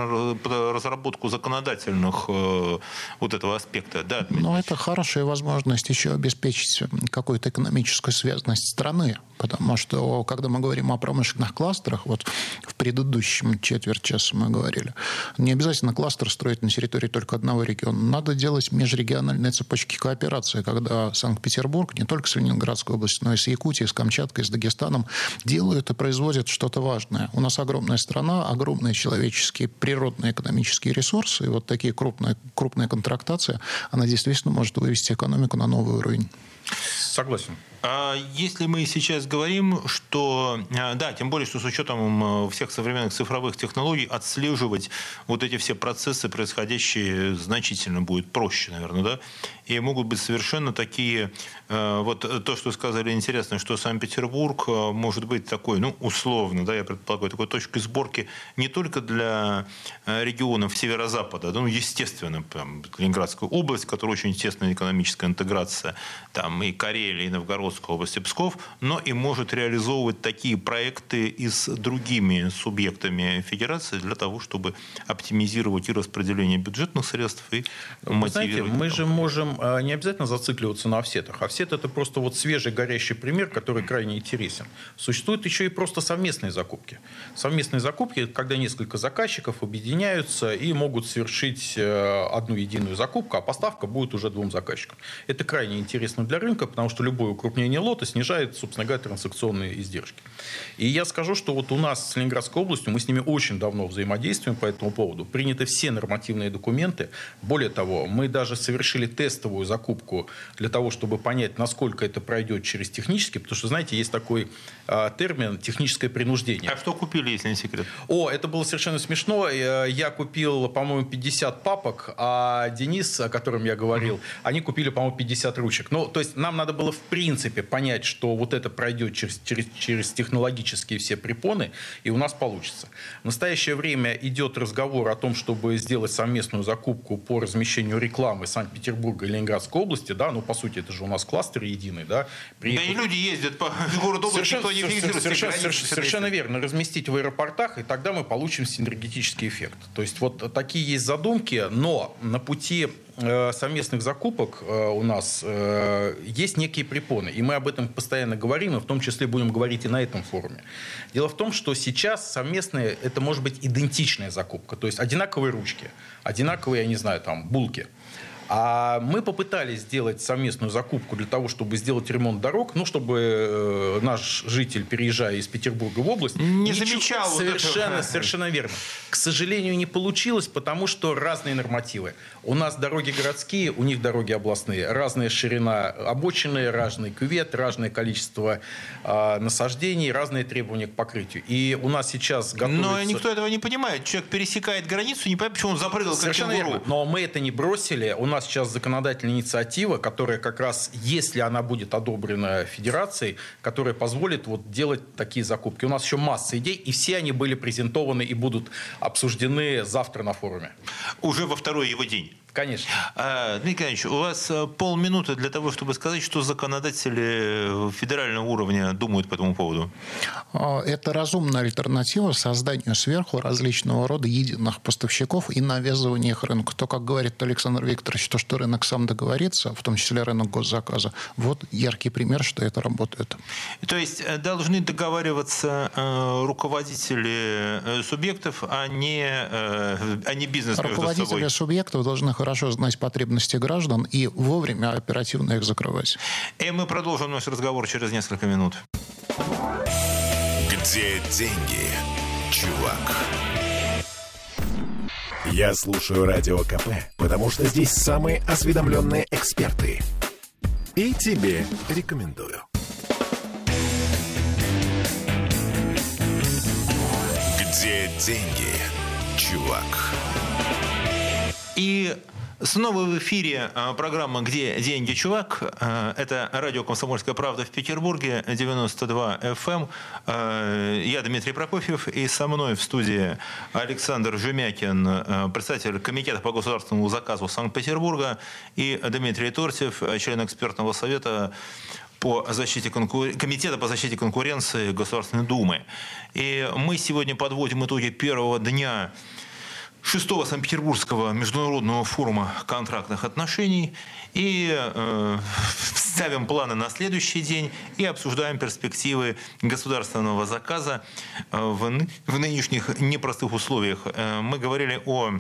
Speaker 2: разработку законодательных э, вот этого аспекта. Да,
Speaker 4: Но это хорошая возможность еще обеспечить какую-то экономическую связанность страны. Потому что, когда мы говорим о промышленных кластерах, вот в предыдущем четверть часа мы говорили, не обязательно кластер строить на территории только одного региона. Надо делать межрегиональные цепочки кооперации, когда Санкт-Петербург, не только с Ленинградской областью, но и с Якутией, с Камчаткой, с Дагестаном делают и производят что-то важное. У нас огромная страна, огромные человеческие, природные экономические ресурсы. И вот такие крупные, крупная контрактация, она действительно может вывести экономику на новый уровень.
Speaker 3: Согласен.
Speaker 2: А если мы сейчас говорим, что, а, да, тем более, что с учетом всех современных цифровых технологий отслеживать вот эти все процессы, происходящие, значительно будет проще, наверное, да, и могут быть совершенно такие, а, вот то, что сказали, интересно, что Санкт-Петербург может быть такой, ну, условно, да, я предполагаю, такой точкой сборки не только для регионов северо-запада, да, ну, естественно, там, Ленинградская область, которая очень тесная экономическая интеграция, там и Карелия, и Новгород Московской области Псков, но и может реализовывать такие проекты и с другими субъектами федерации для того, чтобы оптимизировать и распределение бюджетных средств и
Speaker 3: Вы знаете, мы же можем а, не обязательно зацикливаться на офсетах. Офсет – это просто вот свежий горящий пример, который крайне интересен. Существуют еще и просто совместные закупки. Совместные закупки, когда несколько заказчиков объединяются и могут совершить э, одну единую закупку, а поставка будет уже двум заказчикам. Это крайне интересно для рынка, потому что любое укрупнение пополнение лота снижает, собственно говоря, транзакционные издержки. И я скажу, что вот у нас с Ленинградской областью, мы с ними очень давно взаимодействуем по этому поводу. Приняты все нормативные документы. Более того, мы даже совершили тестовую закупку для того, чтобы понять, насколько это пройдет через технический, потому что, знаете, есть такой э, термин техническое принуждение.
Speaker 2: А что купили, если не секрет?
Speaker 3: О, это было совершенно смешно. Э, я купил, по-моему, 50 папок, а Денис, о котором я говорил, mm-hmm. они купили, по-моему, 50 ручек. Ну, то есть нам надо было в принципе принципе, понять, что вот это пройдет через, через, через технологические все препоны, и у нас получится. В настоящее время идет разговор о том, чтобы сделать совместную закупку по размещению рекламы Санкт-Петербурга и Ленинградской области, да, ну, по сути, это же у нас кластер единый, да.
Speaker 2: При... Да и люди ездят по городу области,
Speaker 3: совершенно, не совершенно, совершенно, совершенно, совершенно верно, разместить в аэропортах, и тогда мы получим синергетический эффект. То есть вот такие есть задумки, но на пути совместных закупок э, у нас э, есть некие препоны. И мы об этом постоянно говорим, и в том числе будем говорить и на этом форуме. Дело в том, что сейчас совместные, это может быть идентичная закупка. То есть одинаковые ручки, одинаковые, я не знаю, там, булки – а мы попытались сделать совместную закупку для того, чтобы сделать ремонт дорог, ну, чтобы э, наш житель, переезжая из Петербурга в область...
Speaker 2: Не ничего, замечал
Speaker 3: Совершенно, вот совершенно верно. К сожалению, не получилось, потому что разные нормативы. У нас дороги городские, у них дороги областные. Разная ширина обочины, разный кювет, разное количество э, насаждений, разные требования к покрытию. И у нас сейчас готовится...
Speaker 2: Но никто этого не понимает. Человек пересекает границу, не понимает, почему он запрыгал
Speaker 3: Совершенно
Speaker 2: как
Speaker 3: верно. Но мы это не бросили. У нас нас сейчас законодательная инициатива, которая как раз, если она будет одобрена Федерацией, которая позволит вот делать такие закупки. У нас еще масса идей, и все они были презентованы и будут обсуждены завтра на форуме.
Speaker 2: Уже во второй его день.
Speaker 3: Конечно.
Speaker 2: А, Дмитрий Николаевич, у вас э, полминуты для того, чтобы сказать, что законодатели федерального уровня думают по этому поводу.
Speaker 4: А, это разумная альтернатива созданию сверху различного рода единых поставщиков и навязывания их рынку. То, как говорит Александр Викторович, то, что рынок сам договорится, в том числе рынок госзаказа, вот яркий пример, что это работает.
Speaker 2: То есть э, должны договариваться э, руководители субъектов, а не, а не бизнес
Speaker 4: Руководители субъектов должны хорошо знать потребности граждан и вовремя оперативно их закрывать.
Speaker 2: И мы продолжим наш разговор через несколько минут.
Speaker 1: Где деньги, чувак? Я слушаю Радио КП, потому что здесь самые осведомленные эксперты. И тебе рекомендую. Где деньги, чувак?
Speaker 2: И Снова в эфире а, программа «Где деньги, чувак?». А, это радио «Комсомольская правда» в Петербурге, 92 FM. Эм. А, я Дмитрий Прокофьев, и со мной в студии Александр Жумякин, председатель Комитета по государственному заказу Санкт-Петербурга, и Дмитрий Тортьев, член экспертного совета по защите конкур... Комитета по защите конкуренции Государственной Думы. И мы сегодня подводим итоги первого дня шестого Санкт-Петербургского международного форума контрактных отношений и э, ставим планы на следующий день и обсуждаем перспективы государственного заказа э, в, в нынешних непростых условиях. Э, мы говорили о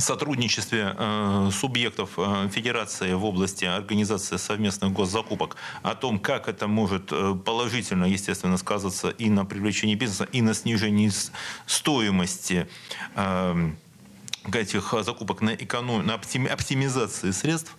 Speaker 2: сотрудничестве э, субъектов э, федерации в области организации совместных госзакупок, о том, как это может э, положительно, естественно, сказаться и на привлечении бизнеса, и на снижении стоимости этих закупок на, эконом... на оптимизации средств.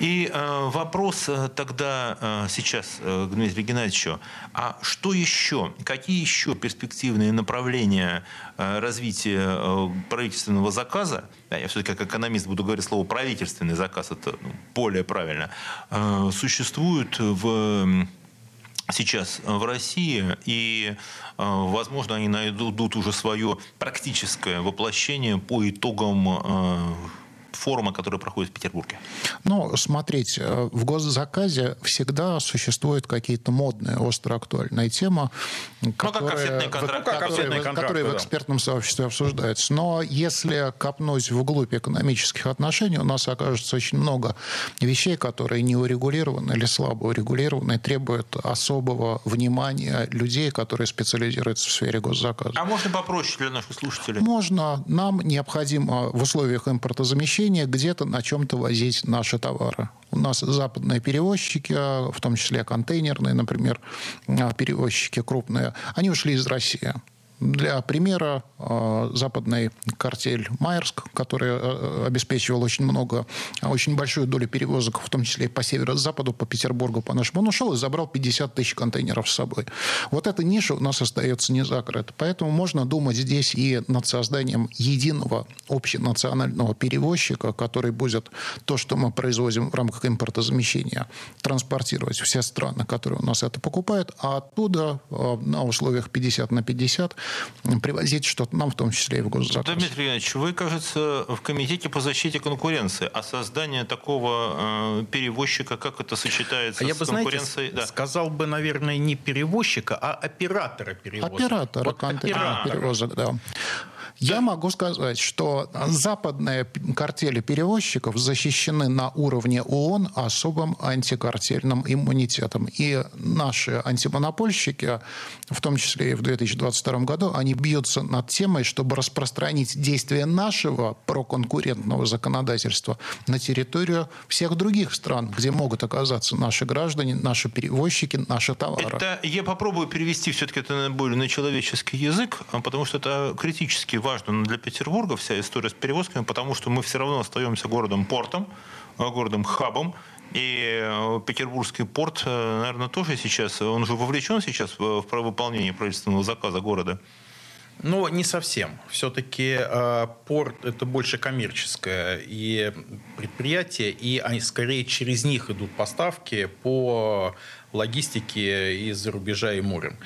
Speaker 2: И э, вопрос тогда э, сейчас э, к Дмитрию Геннадьевичу, а что еще, какие еще перспективные направления э, развития э, правительственного заказа, да, я все-таки как экономист буду говорить слово правительственный заказ, это ну, более правильно, э, существуют в сейчас в России, и, э, возможно, они найдут уже свое практическое воплощение по итогам э, форума, который проходит в Петербурге?
Speaker 4: Ну, смотрите, э, в госзаказе всегда существуют какие-то модные, остро актуальные темы, которые, ну, как контракт, которые, контракт, которые да. в экспертном сообществе обсуждаются. Но если копнуть вглубь экономических отношений, у нас окажется очень много вещей, которые не урегулированы или слабо урегулированы, требуют особого внимания людей, которые специализируются в сфере госзаказа.
Speaker 2: А можно попроще для наших слушателей?
Speaker 4: Можно. Нам необходимо в условиях импортозамещения ограничение где-то на чем-то возить наши товары. У нас западные перевозчики, в том числе контейнерные, например, перевозчики крупные, они ушли из России. Для примера, э, западный картель Майерск, который э, обеспечивал очень много, очень большую долю перевозок, в том числе и по северо-западу, по Петербургу, по нашему, он ушел и забрал 50 тысяч контейнеров с собой. Вот эта ниша у нас остается не закрыта. Поэтому можно думать здесь и над созданием единого общенационального перевозчика, который будет то, что мы производим в рамках импортозамещения, транспортировать все страны, которые у нас это покупают, а оттуда э, на условиях 50 на 50 привозить что-то нам, в том числе и в госзаказ.
Speaker 2: Дмитрий Иванович, вы, кажется, в Комитете по защите конкуренции. А создание такого э, перевозчика, как это сочетается
Speaker 3: а я
Speaker 2: с
Speaker 3: бы,
Speaker 2: конкуренцией?
Speaker 3: Знаете, да. сказал бы, наверное, не перевозчика, а оператора перевозок.
Speaker 4: Оператора вот контейнерных перевозок, да. Я могу сказать, что западные картели перевозчиков защищены на уровне ООН особым антикартельным иммунитетом. И наши антимонопольщики, в том числе и в 2022 году, они бьются над темой, чтобы распространить действия нашего проконкурентного законодательства на территорию всех других стран, где могут оказаться наши граждане, наши перевозчики, наши товары.
Speaker 2: Это я попробую перевести все-таки это более на человеческий язык, потому что это критически важно важно для Петербурга вся история с перевозками, потому что мы все равно остаемся городом-портом, э, городом-хабом, и э, Петербургский порт, э, наверное, тоже сейчас, он же вовлечен сейчас в выполнение правительственного заказа города.
Speaker 3: Ну, не совсем. Все-таки э, порт это больше коммерческое и предприятие, и они скорее через них идут поставки по логистике из-за рубежа и морем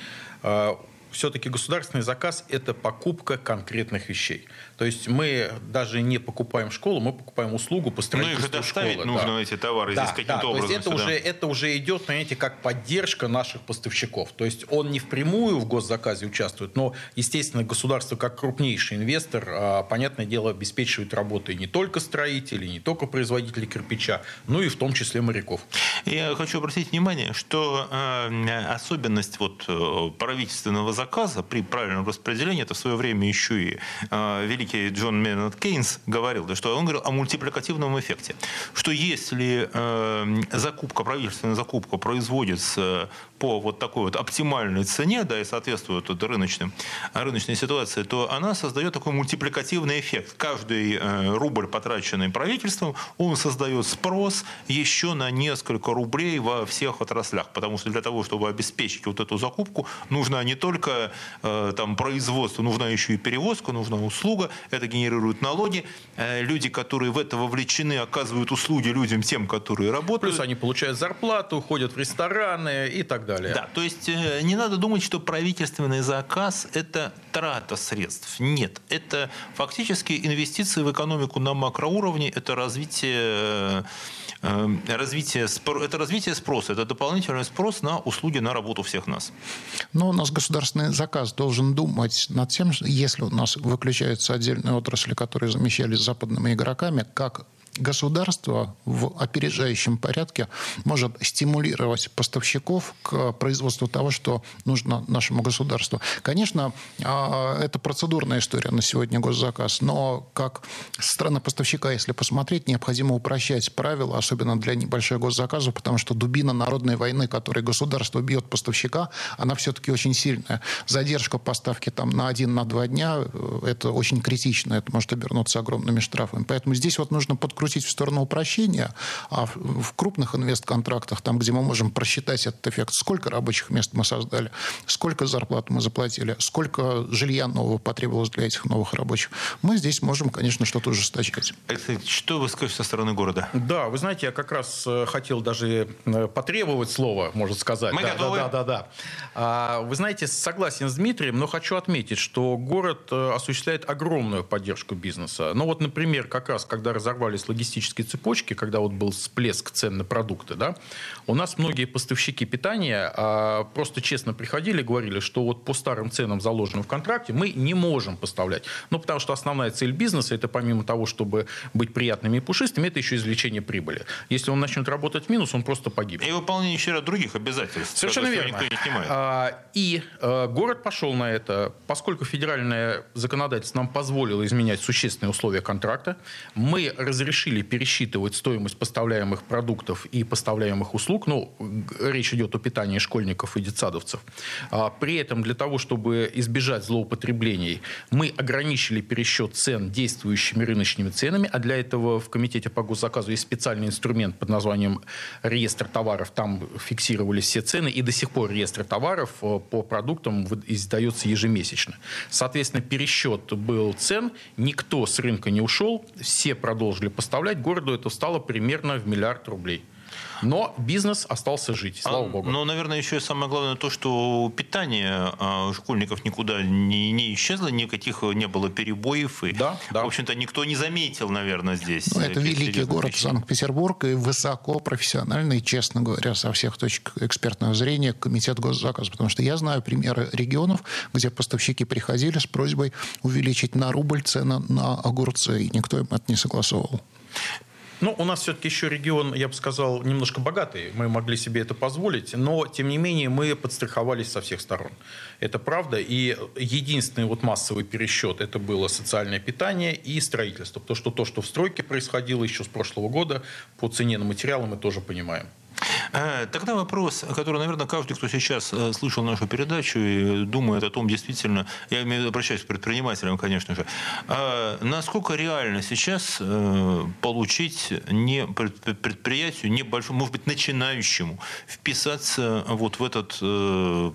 Speaker 3: все-таки государственный заказ – это покупка конкретных вещей. То есть мы даже не покупаем школу, мы покупаем услугу по строительству
Speaker 2: Ну, их доставить школы. нужно, да. эти товары да, здесь каким-то да, образом.
Speaker 3: То есть это, уже, это уже идет, понимаете, как поддержка наших поставщиков. То есть он не впрямую в госзаказе участвует, но, естественно, государство как крупнейший инвестор, а, понятное дело, обеспечивает работы не только строителей, не только производителей кирпича, но и в том числе моряков.
Speaker 2: Я хочу обратить внимание, что э, особенность вот, э, правительственного заказа заказа при правильном распределении, это в свое время еще и э, великий Джон Меннет Кейнс говорил, да, что он говорил о мультипликативном эффекте, что если э, закупка, правительственная закупка производится по вот такой вот оптимальной цене, да, и соответствует вот рыночным, рыночной ситуации, то она создает такой мультипликативный эффект. Каждый э, рубль, потраченный правительством, он создает спрос еще на несколько рублей во всех отраслях, потому что для того, чтобы обеспечить вот эту закупку, нужно не только э, там производство, нужна еще и перевозка, нужна услуга, это генерирует налоги. Э, люди, которые в это вовлечены, оказывают услуги людям, тем, которые работают.
Speaker 3: Плюс они получают зарплату, ходят в рестораны и так далее.
Speaker 2: Да, то есть э, не надо думать, что правительственный заказ – это трата средств. Нет, это фактически инвестиции в экономику на макроуровне, это развитие э, развитие, это развитие спроса, это дополнительный спрос на услуги, на работу всех нас.
Speaker 4: Но у нас государственный заказ должен думать над тем, если у нас выключаются отдельные отрасли, которые замещались западными игроками, как государство в опережающем порядке может стимулировать поставщиков к производству того, что нужно нашему государству. Конечно, а, это процедурная история на сегодня госзаказ, но как страна поставщика, если посмотреть, необходимо упрощать правила, особенно для небольших госзаказов, потому что дубина народной войны, которой государство бьет поставщика, она все-таки очень сильная. Задержка поставки там на один, на два дня, э, это очень критично, это может обернуться огромными штрафами. Поэтому здесь вот нужно подкрутить крутить в сторону упрощения, а в крупных инвестконтрактах, там, где мы можем просчитать этот эффект, сколько рабочих мест мы создали, сколько зарплат мы заплатили, сколько жилья нового потребовалось для этих новых рабочих, мы здесь можем, конечно, что-то ужесточать.
Speaker 2: Что вы скажете со стороны города?
Speaker 3: Да, вы знаете, я как раз э, хотел даже э, потребовать слова, можно сказать.
Speaker 2: Мы
Speaker 3: да,
Speaker 2: готовы.
Speaker 3: Да, да, да, да. Вы знаете, согласен с Дмитрием, но хочу отметить, что город э, осуществляет огромную поддержку бизнеса. Ну вот, например, как раз, когда разорвались логистической цепочки, когда вот был всплеск цен на продукты, да, у нас многие поставщики питания а, просто честно приходили и говорили, что вот по старым ценам, заложенным в контракте, мы не можем поставлять. Ну, потому что основная цель бизнеса, это помимо того, чтобы быть приятными и пушистыми, это еще извлечение прибыли. Если он начнет работать в минус, он просто погибнет.
Speaker 2: И выполнение еще ряд других обязательств.
Speaker 3: Совершенно верно.
Speaker 2: Никто не снимает.
Speaker 3: А, и а, город пошел на это, поскольку федеральное законодательство нам позволило изменять существенные условия контракта, мы разрешили решили пересчитывать стоимость поставляемых продуктов и поставляемых услуг, ну, речь идет о питании школьников и детсадовцев, а при этом для того, чтобы избежать злоупотреблений, мы ограничили пересчет цен действующими рыночными ценами, а для этого в Комитете по госзаказу есть специальный инструмент под названием реестр товаров, там фиксировались все цены, и до сих пор реестр товаров э, по продуктам издается ежемесячно. Соответственно, пересчет был цен, никто с рынка не ушел, все продолжили поставлять Поставлять городу это стало примерно в миллиард рублей. Но бизнес остался жить, слава а, богу.
Speaker 2: Но, наверное, еще и самое главное то, что питание а, школьников никуда не, не исчезло, никаких не было перебоев. И,
Speaker 3: да, да.
Speaker 2: В общем-то, никто не заметил, наверное, здесь.
Speaker 4: Ну, это великий город Санкт-Петербург и высоко профессиональный, честно говоря, со всех точек экспертного зрения комитет госзаказа. Потому что я знаю примеры регионов, где поставщики приходили с просьбой увеличить на рубль цены на огурцы, и никто им это не согласовывал.
Speaker 3: Ну, у нас все-таки еще регион, я бы сказал, немножко богатый. Мы могли себе это позволить, но, тем не менее, мы подстраховались со всех сторон. Это правда. И единственный вот массовый пересчет это было социальное питание и строительство. Потому что то, что в стройке происходило еще с прошлого года, по цене на материалы мы тоже понимаем.
Speaker 2: Э, тогда вопрос, который, наверное, каждый, кто сейчас э, слышал нашу передачу и думает о том, действительно, я обращаюсь к предпринимателям, конечно же, а насколько реально сейчас э, получить не предприятию небольшому, может быть, начинающему, вписаться вот в этот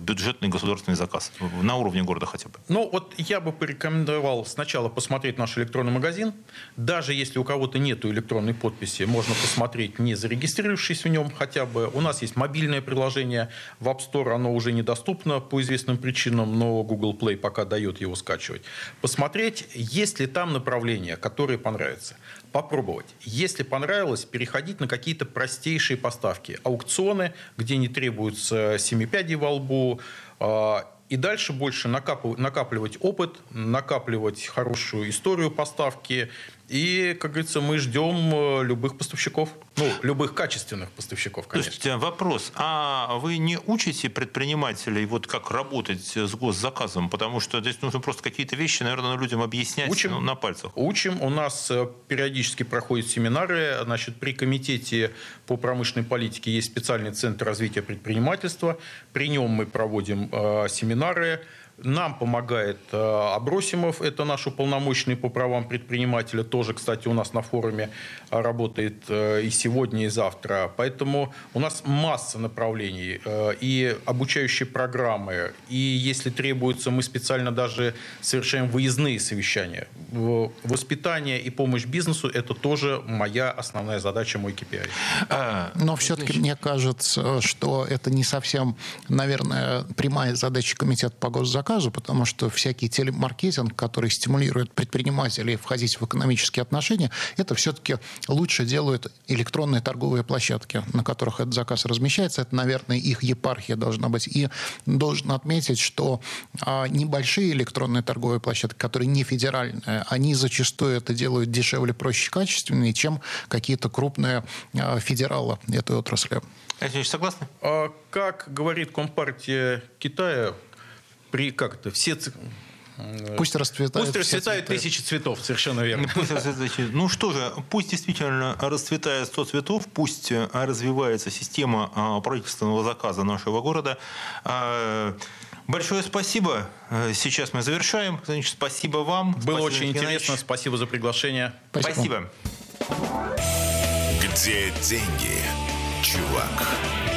Speaker 2: бюджетный государственный заказ на уровне города хотя бы?
Speaker 3: Ну, вот я бы порекомендовал сначала посмотреть наш электронный магазин. Даже если у кого-то нет электронной подписи, можно посмотреть, не зарегистрировавшись в нем, хотя бы. У нас есть мобильное приложение в App Store, оно уже недоступно по известным причинам, но Google Play пока дает его скачивать. Посмотреть, есть ли там направления, которые понравятся. Попробовать. Если понравилось, переходить на какие-то простейшие поставки. Аукционы, где не требуется семипядей во лбу, а, и дальше больше накапливать опыт, накапливать хорошую историю поставки И, как говорится, мы ждем э, любых поставщиков. Ну, любых качественных поставщиков, конечно.
Speaker 2: То есть вопрос, а вы не учите предпринимателей вот как работать с госзаказом? Потому что здесь нужно просто какие-то вещи, наверное, людям объяснять
Speaker 3: Учим.
Speaker 2: на пальцах.
Speaker 3: Учим. У нас э, периодически проходят семинары. Значит, при комитете по промышленной политике есть специальный центр развития предпринимательства. При нем мы проводим э, семинары. Нам помогает э, Абросимов, это наш уполномоченный по правам предпринимателя, тоже, кстати, у нас на форуме э, работает э, и сегодня, и завтра. Поэтому у нас масса направлений и обучающие программы, и если требуется, мы специально даже совершаем выездные совещания. Воспитание и помощь бизнесу – это тоже моя основная задача, мой KPI.
Speaker 2: А,
Speaker 4: Но все-таки мне кажется, что это не совсем, наверное, прямая задача комитета по госзаказу, потому что всякий телемаркетинг, который стимулирует предпринимателей входить в экономические отношения, это все-таки лучше делают электронные торговые площадки, на которых этот заказ размещается. Это, наверное, их епархия должна быть. И должен отметить, что а, небольшие электронные торговые площадки, которые не федеральные, они зачастую это делают дешевле, проще, качественнее, чем какие-то крупные а, федералы этой отрасли.
Speaker 2: Алексей согласны?
Speaker 3: А Как говорит Компартия Китая, при как это все э,
Speaker 4: Пусть расцветают.
Speaker 3: пусть расцветают
Speaker 4: цветы.
Speaker 3: тысячи цветов, совершенно верно.
Speaker 2: Пусть. Ну что же, пусть действительно расцветает 100 цветов, пусть э, развивается система а, правительственного заказа нашего города. А, Большое спасибо. Э, Сейчас мы завершаем. Значит, спасибо вам.
Speaker 3: Было
Speaker 2: Спасибо,
Speaker 3: очень
Speaker 2: Евгений
Speaker 3: интересно, спасибо за приглашение.
Speaker 4: Спасибо.
Speaker 2: спасибо.
Speaker 1: Где деньги, чувак?